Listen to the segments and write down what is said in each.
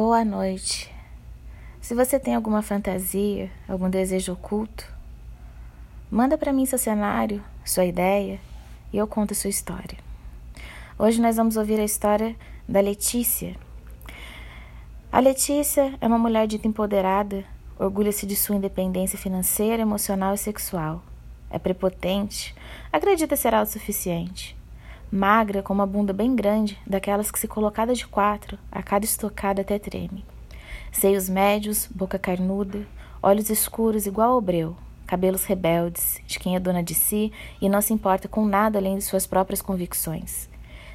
Boa noite. Se você tem alguma fantasia, algum desejo oculto, manda para mim seu cenário, sua ideia e eu conto sua história. Hoje nós vamos ouvir a história da Letícia. A Letícia é uma mulher dita empoderada, orgulha-se de sua independência financeira, emocional e sexual. É prepotente, acredita ser autossuficiente magra, com uma bunda bem grande, daquelas que, se colocada de quatro, a cada estocada até treme. Seios médios, boca carnuda, olhos escuros igual ao breu, cabelos rebeldes, de quem é dona de si e não se importa com nada além de suas próprias convicções.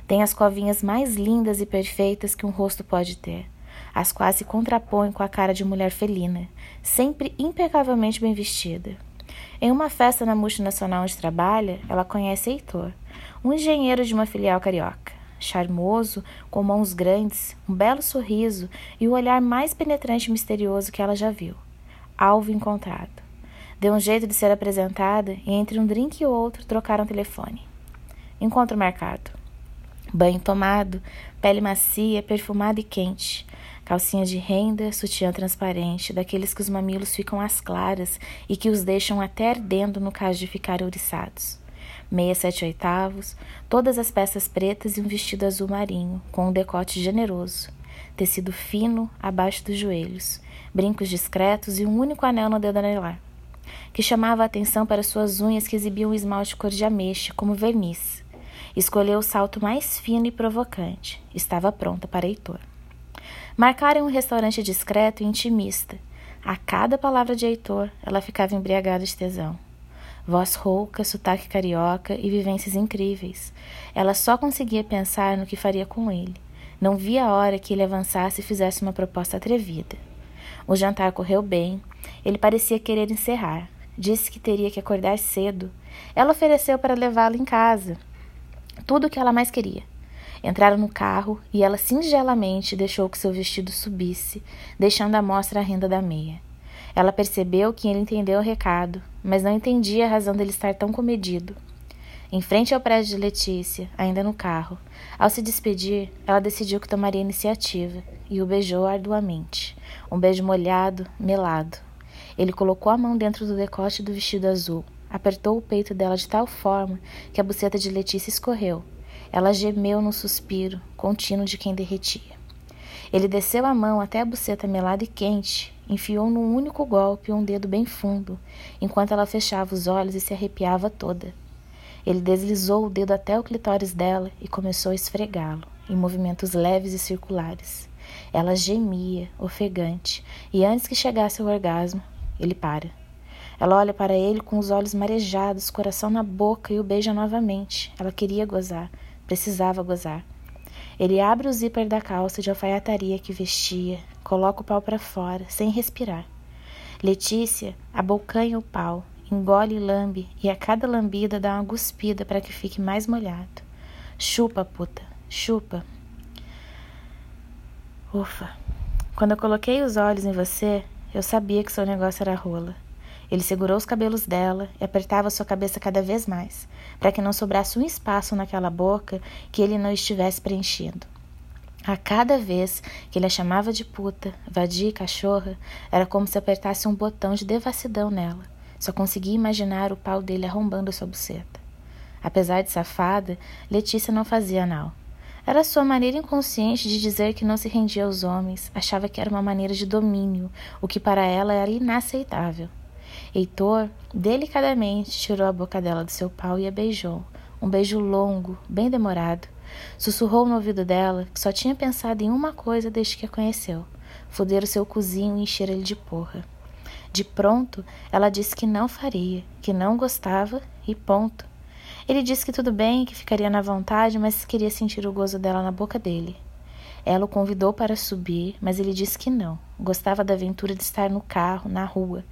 Tem as covinhas mais lindas e perfeitas que um rosto pode ter, as quais se contrapõem com a cara de mulher felina, sempre impecavelmente bem vestida. Em uma festa na multinacional onde trabalha, ela conhece Heitor, um engenheiro de uma filial carioca, charmoso, com mãos grandes, um belo sorriso e o olhar mais penetrante e misterioso que ela já viu. Alvo encontrado. Deu um jeito de ser apresentada e entre um drink e outro trocaram telefone. Encontro marcado. Banho tomado, pele macia, perfumada e quente. Calcinha de renda, sutiã transparente, daqueles que os mamilos ficam às claras e que os deixam até ardendo no caso de ficarem ouriçados meia sete oitavos, todas as peças pretas e um vestido azul marinho, com um decote generoso, tecido fino abaixo dos joelhos, brincos discretos e um único anel no dedo anelar, que chamava a atenção para suas unhas que exibiam um esmalte cor de ameixa, como verniz. Escolheu o salto mais fino e provocante. Estava pronta para Heitor. Marcaram um restaurante discreto e intimista. A cada palavra de Heitor, ela ficava embriagada de tesão. Voz rouca, sotaque carioca e vivências incríveis. Ela só conseguia pensar no que faria com ele. Não via a hora que ele avançasse e fizesse uma proposta atrevida. O jantar correu bem. Ele parecia querer encerrar. Disse que teria que acordar cedo. Ela ofereceu para levá-lo em casa. Tudo o que ela mais queria. Entraram no carro e ela singelamente deixou que seu vestido subisse, deixando à mostra a renda da meia. Ela percebeu que ele entendeu o recado, mas não entendia a razão dele estar tão comedido. Em frente ao prédio de Letícia, ainda no carro, ao se despedir, ela decidiu que tomaria iniciativa e o beijou arduamente. Um beijo molhado, melado. Ele colocou a mão dentro do decote do vestido azul, apertou o peito dela de tal forma que a buceta de Letícia escorreu. Ela gemeu num suspiro contínuo de quem derretia. Ele desceu a mão até a buceta melada e quente, enfiou num único golpe um dedo bem fundo, enquanto ela fechava os olhos e se arrepiava toda. Ele deslizou o dedo até o clitóris dela e começou a esfregá-lo, em movimentos leves e circulares. Ela gemia, ofegante, e antes que chegasse ao orgasmo, ele para. Ela olha para ele com os olhos marejados, coração na boca e o beija novamente. Ela queria gozar, precisava gozar. Ele abre o zíper da calça de alfaiataria que vestia, coloca o pau para fora, sem respirar. Letícia abocanha o pau, engole e lambe, e a cada lambida dá uma guspida para que fique mais molhado. Chupa, puta, chupa. Ufa. Quando eu coloquei os olhos em você, eu sabia que seu negócio era rola. Ele segurou os cabelos dela e apertava sua cabeça cada vez mais, para que não sobrasse um espaço naquela boca que ele não estivesse preenchendo. A cada vez que ele a chamava de puta, vadia e cachorra, era como se apertasse um botão de devassidão nela. Só conseguia imaginar o pau dele arrombando sua buceta. Apesar de safada, Letícia não fazia anal. Era sua maneira inconsciente de dizer que não se rendia aos homens, achava que era uma maneira de domínio, o que para ela era inaceitável. Heitor delicadamente tirou a boca dela do seu pau e a beijou. Um beijo longo, bem demorado. Sussurrou no ouvido dela que só tinha pensado em uma coisa desde que a conheceu: foder o seu cozinho e encher ele de porra. De pronto, ela disse que não faria, que não gostava e ponto. Ele disse que tudo bem, que ficaria na vontade, mas queria sentir o gozo dela na boca dele. Ela o convidou para subir, mas ele disse que não. Gostava da aventura de estar no carro, na rua,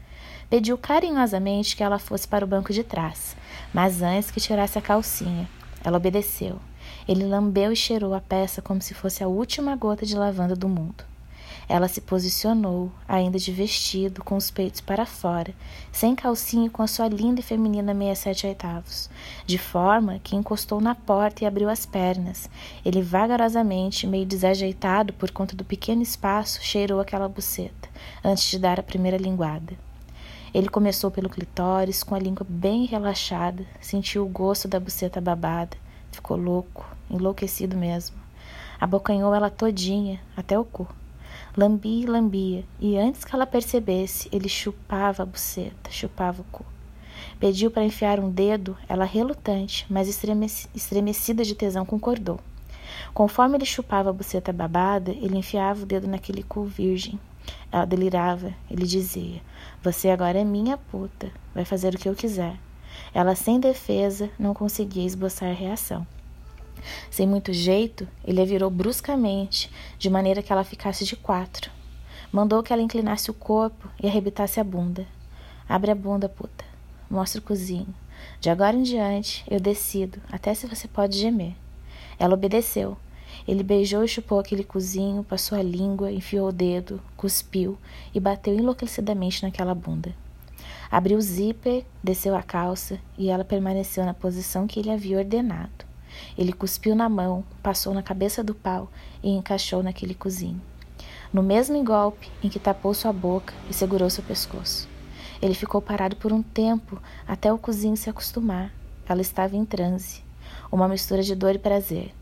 Pediu carinhosamente que ela fosse para o banco de trás, mas antes que tirasse a calcinha. Ela obedeceu. Ele lambeu e cheirou a peça como se fosse a última gota de lavanda do mundo. Ela se posicionou, ainda de vestido, com os peitos para fora, sem calcinha e com a sua linda e feminina meia sete oitavos, de forma que encostou na porta e abriu as pernas. Ele vagarosamente, meio desajeitado por conta do pequeno espaço, cheirou aquela buceta, antes de dar a primeira linguada. Ele começou pelo clitóris, com a língua bem relaxada, sentiu o gosto da buceta babada, ficou louco, enlouquecido mesmo. Abocanhou ela todinha, até o cu. Lambia e lambia, e antes que ela percebesse, ele chupava a buceta, chupava o cu. Pediu para enfiar um dedo, ela relutante, mas estremecida de tesão concordou. Conforme ele chupava a buceta babada, ele enfiava o dedo naquele cu virgem. Ela delirava, ele dizia: Você agora é minha puta, vai fazer o que eu quiser. Ela, sem defesa, não conseguia esboçar reação. Sem muito jeito, ele a virou bruscamente, de maneira que ela ficasse de quatro. Mandou que ela inclinasse o corpo e arrebitasse a bunda. Abre a bunda, puta. Mostra o cozinho. De agora em diante, eu decido, até se você pode gemer. Ela obedeceu. Ele beijou e chupou aquele cozinho, passou a língua, enfiou o dedo, cuspiu e bateu enlouquecidamente naquela bunda. Abriu o zíper, desceu a calça e ela permaneceu na posição que ele havia ordenado. Ele cuspiu na mão, passou na cabeça do pau e encaixou naquele cozinho. No mesmo golpe em que tapou sua boca e segurou seu pescoço. Ele ficou parado por um tempo até o cozinho se acostumar. Ela estava em transe, uma mistura de dor e prazer.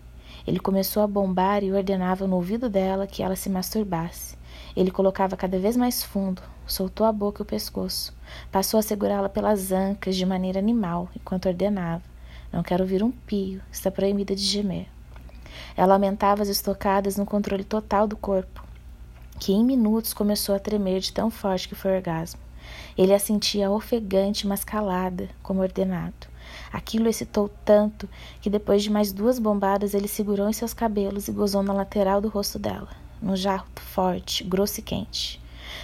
Ele começou a bombar e ordenava no ouvido dela que ela se masturbasse. Ele colocava cada vez mais fundo, soltou a boca e o pescoço, passou a segurá-la pelas ancas de maneira animal enquanto ordenava. Não quero ouvir um pio, está proibida de gemer. Ela aumentava as estocadas no controle total do corpo, que em minutos começou a tremer de tão forte que foi o orgasmo. Ele a sentia ofegante, mas calada, como ordenado. Aquilo excitou tanto que depois de mais duas bombadas ele segurou em seus cabelos e gozou na lateral do rosto dela, num jarro forte, grosso e quente.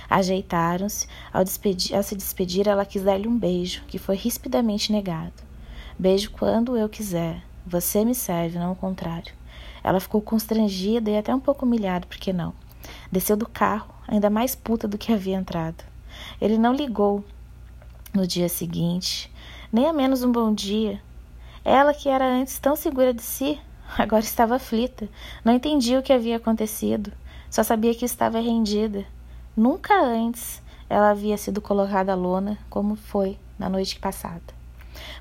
Ajeitaram-se. Ao, ao, se despedir, ela quis dar-lhe um beijo, que foi rispidamente negado. Beijo quando eu quiser. Você me serve, não o contrário. Ela ficou constrangida e até um pouco humilhada, por que não? Desceu do carro, ainda mais puta do que havia entrado. Ele não ligou no dia seguinte, nem a menos um bom dia. Ela, que era antes tão segura de si, agora estava aflita. Não entendia o que havia acontecido. Só sabia que estava rendida. Nunca antes ela havia sido colocada à lona como foi na noite passada.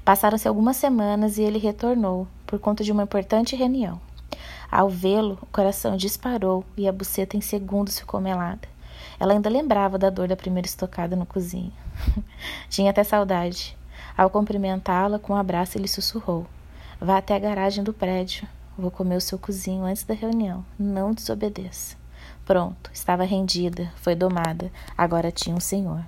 Passaram-se algumas semanas e ele retornou, por conta de uma importante reunião. Ao vê-lo, o coração disparou e a buceta em segundos ficou melada. Ela ainda lembrava da dor da primeira estocada no cozinho. Tinha até saudade. Ao cumprimentá-la com um abraço, ele sussurrou: Vá até a garagem do prédio. Vou comer o seu cozinho antes da reunião. Não desobedeça. Pronto, estava rendida, foi domada, agora tinha um senhor.